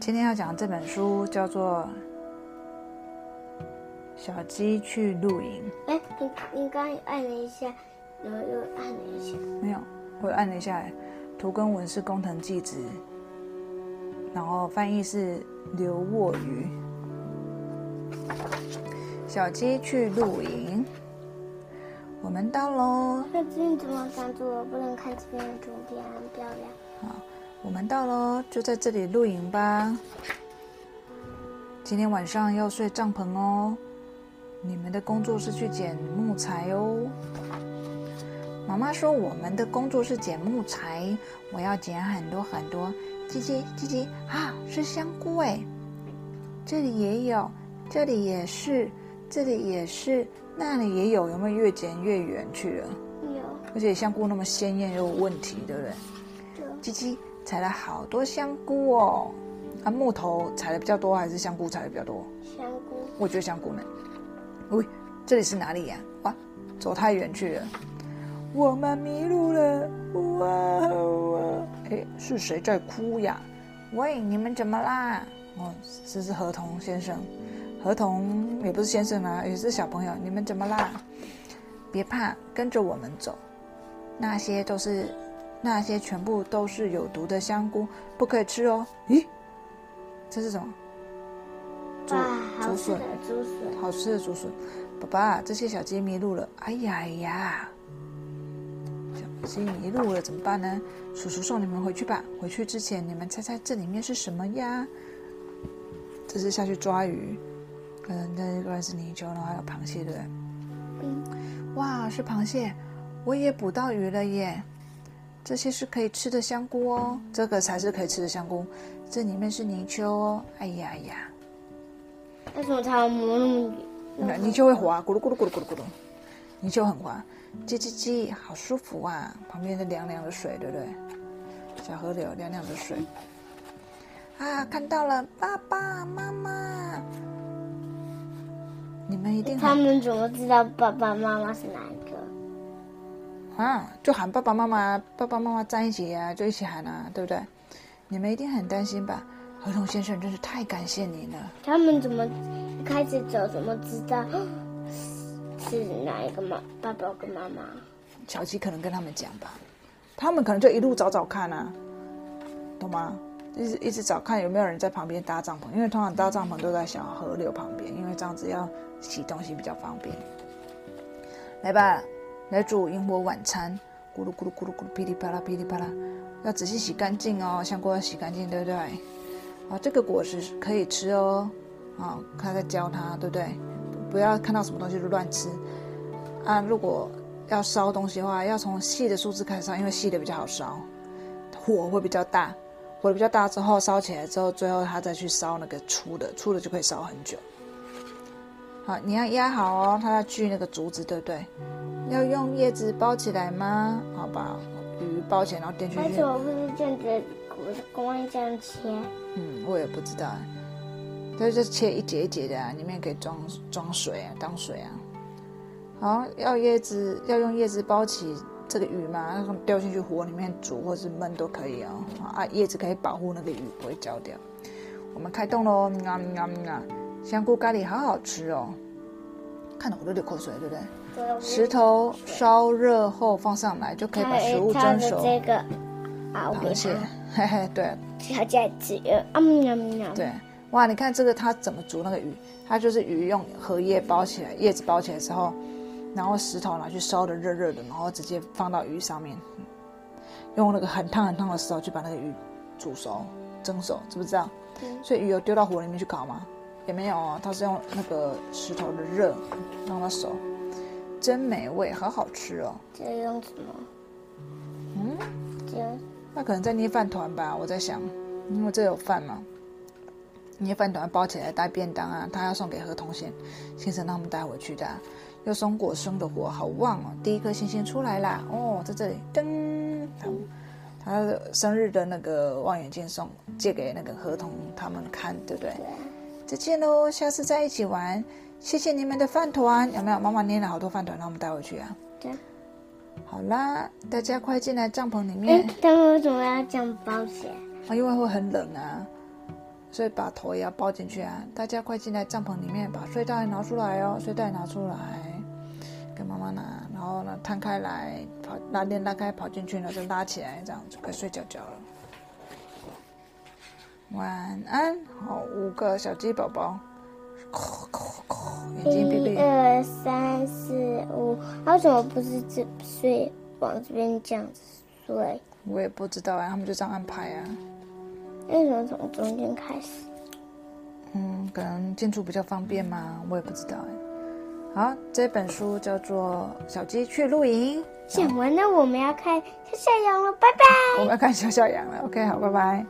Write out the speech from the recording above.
今天要讲这本书叫做《小鸡去露营》。哎，你你刚刚按了一下，然后又按了一下。没有，我按了一下。图跟文是工藤纪子，然后翻译是刘沃瑜。小鸡去露营，我们到喽。那这边怎么挡住我？不能看这边的图片，很漂亮。好，我们到喽，就在这里露营吧。今天晚上要睡帐篷哦。你们的工作是去捡木材哦。妈妈说我们的工作是捡木材，我要捡很多很多。叽叽叽叽啊，是香菇哎！这里也有，这里也是，这里也是，那里也有。有没有越捡越远去了？有。而且香菇那么鲜艳又有问题，对不对？对。叽叽采了好多香菇哦。啊，木头采的比较多还是香菇采的比较多？香菇。我觉得香菇呢。喂，这里是哪里呀？哇，走太远去了。我们迷路了！哇哇！哎，是谁在哭呀？喂，你们怎么啦？哦，这是河童先生。河童也不是先生啊，也是小朋友。你们怎么啦？别怕，跟着我们走。那些都是，那些全部都是有毒的香菇，不可以吃哦。咦，这是什么？竹竹笋，竹笋，好吃的竹笋。爸爸，这些小鸡迷路了。哎呀哎呀，小鸡迷路了怎么办呢？叔叔送你们回去吧。回去之前，你们猜猜这里面是什么呀？这是下去抓鱼，可能那个是泥鳅，然后还有螃蟹，对不对？嗯。哇，是螃蟹，我也捕到鱼了耶！这些是可以吃的香菇哦，这个才是可以吃的香菇。这里面是泥鳅哦。哎呀呀！为什么它磨那么那泥鳅会滑，咕噜咕噜咕噜咕噜咕噜，泥鳅很滑，叽叽叽，好舒服啊！旁边的凉凉的水，对不对？小河流，凉凉的水。啊，看到了，爸爸妈妈，你们一定他们怎么知道爸爸妈妈是哪一个？啊，就喊爸爸妈妈，爸爸妈妈在一起啊，就一起喊啊，对不对？你们一定很担心吧？合同先生真是太感谢你了。他们怎么开始走？怎么知道 是哪一个妈爸爸跟妈妈？小鸡可能跟他们讲吧，他们可能就一路找找看啊，懂吗？一直一直找看有没有人在旁边搭帐篷，因为通常搭帐篷都在小河流旁边，因为这样子要洗东西比较方便。来吧，来煮萤火晚餐，咕噜咕噜咕噜咕噜，噼里啪啦噼里啪啦，要仔细洗干净哦，香菇要洗干净，对不对？啊，这个果实可以吃哦，啊，他在教他，对不对？不要看到什么东西就乱吃。啊，如果要烧东西的话，要从细的树枝开始烧，因为细的比较好烧，火会比较大，火比较大之后烧起来之后，最后他再去烧那个粗的，粗的就可以烧很久。好，你要压好哦，它要锯那个竹子，对不对？要用叶子包起来吗？好吧，鱼包起来，然后垫进去。而且我不是这样子，我是公安这样切。嗯，我也不知道，它就切一节一节的啊，里面可以装装水啊，当水啊。好，要叶子要用叶子包起这个鱼嘛，丢进去火里面煮或是焖都可以哦。啊，叶子可以保护那个鱼不会焦掉。我们开动喽！啊啊啊！香菇咖喱好好吃哦，看得我都流口水，对不对？石头烧热后放上来就可以把食物蒸熟。这个螃蟹，嘿嘿，对。它在吃，啊喵喵。对，哇，你看这个它怎么煮那个鱼？它就是鱼用荷叶包起来，叶子包起来之后，然后石头拿去烧的热热的，然后直接放到鱼上面，用那个很烫很烫的石头去把那个鱼煮熟、蒸熟，知不知道？所以鱼有丢到火里面去烤吗？也没有哦，它是用那个石头的热让它熟，真美味，好好吃哦。这用什么？嗯，这。那可能在捏饭团吧，我在想，因为这有饭嘛，捏饭团包起来带便当啊，他要送给何同先先生，让他们带回去的。又松果生的火好旺哦，第一颗星星出来啦！哦，在这里，噔，他他生日的那个望远镜送借给那个何同他们看，对不对？再见喽，下次再一起玩。谢谢你们的饭团，有没有？妈妈捏了好多饭团，让我们带回去啊。对。好啦，大家快进来帐篷里面。他们为什么要这样包起来？啊，因为会很冷啊。所以把头也要包进去啊！大家快进来帐篷里面，把睡袋拿出来哦，睡袋拿出来，给妈妈拿，然后呢摊开来，跑拉链拉开，跑进去呢就拉起来，这样就可以睡觉觉了。晚安，好，五个小鸡宝宝，眼睛闭闭。一二三四五，为什么不是这睡往这边这样子睡？我也不知道啊，他们就这样安排啊。为什么从中间开始？嗯，可能进出比较方便嘛，我也不知道哎。好，这本书叫做《小鸡去露营》。讲完了，我们要看小小羊了，拜拜。我们要看小小羊了，OK，好，拜拜。